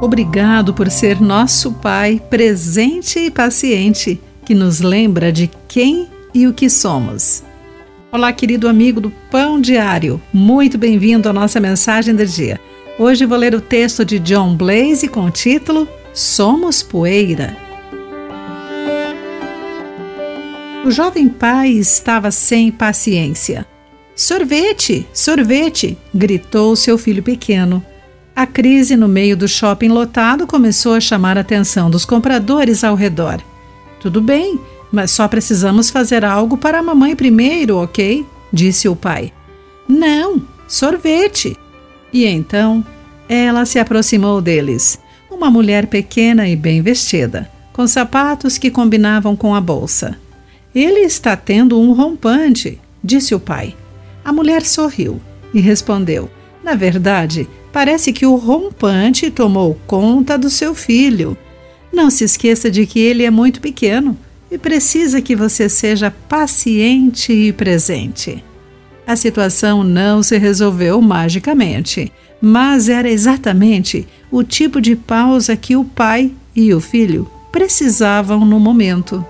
Obrigado por ser nosso Pai presente e paciente, que nos lembra de quem e o que somos. Olá, querido amigo do Pão Diário, muito bem-vindo à nossa mensagem do dia. Hoje vou ler o texto de John Blaze com o título Somos Poeira. O jovem pai estava sem paciência. Sorvete, sorvete! gritou seu filho pequeno. A crise no meio do shopping lotado começou a chamar a atenção dos compradores ao redor. Tudo bem, mas só precisamos fazer algo para a mamãe primeiro, ok? disse o pai. Não, sorvete. E então ela se aproximou deles. Uma mulher pequena e bem vestida, com sapatos que combinavam com a bolsa. Ele está tendo um rompante, disse o pai. A mulher sorriu e respondeu: Na verdade, Parece que o rompante tomou conta do seu filho. Não se esqueça de que ele é muito pequeno e precisa que você seja paciente e presente. A situação não se resolveu magicamente, mas era exatamente o tipo de pausa que o pai e o filho precisavam no momento.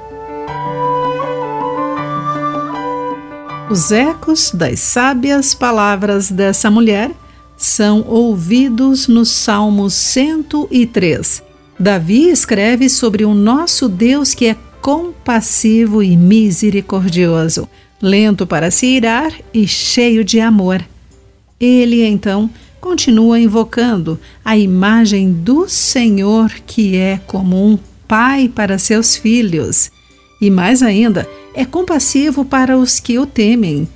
Os ecos das sábias palavras dessa mulher são ouvidos no Salmo 103. Davi escreve sobre o nosso Deus que é compassivo e misericordioso, lento para se irar e cheio de amor. Ele então continua invocando a imagem do Senhor que é como um pai para seus filhos. E mais ainda, é compassivo para os que o temem.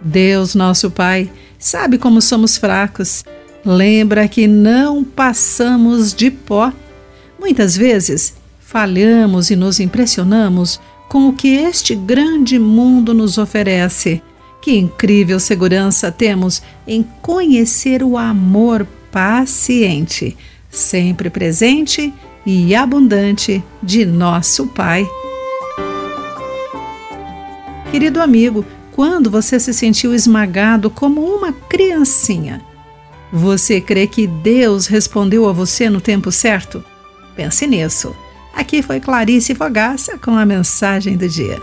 Deus, nosso Pai, sabe como somos fracos. Lembra que não passamos de pó. Muitas vezes falhamos e nos impressionamos com o que este grande mundo nos oferece. Que incrível segurança temos em conhecer o amor paciente, sempre presente e abundante de nosso Pai. Querido amigo, quando você se sentiu esmagado como uma criancinha? Você crê que Deus respondeu a você no tempo certo? Pense nisso. Aqui foi Clarice Fogaça com a mensagem do dia.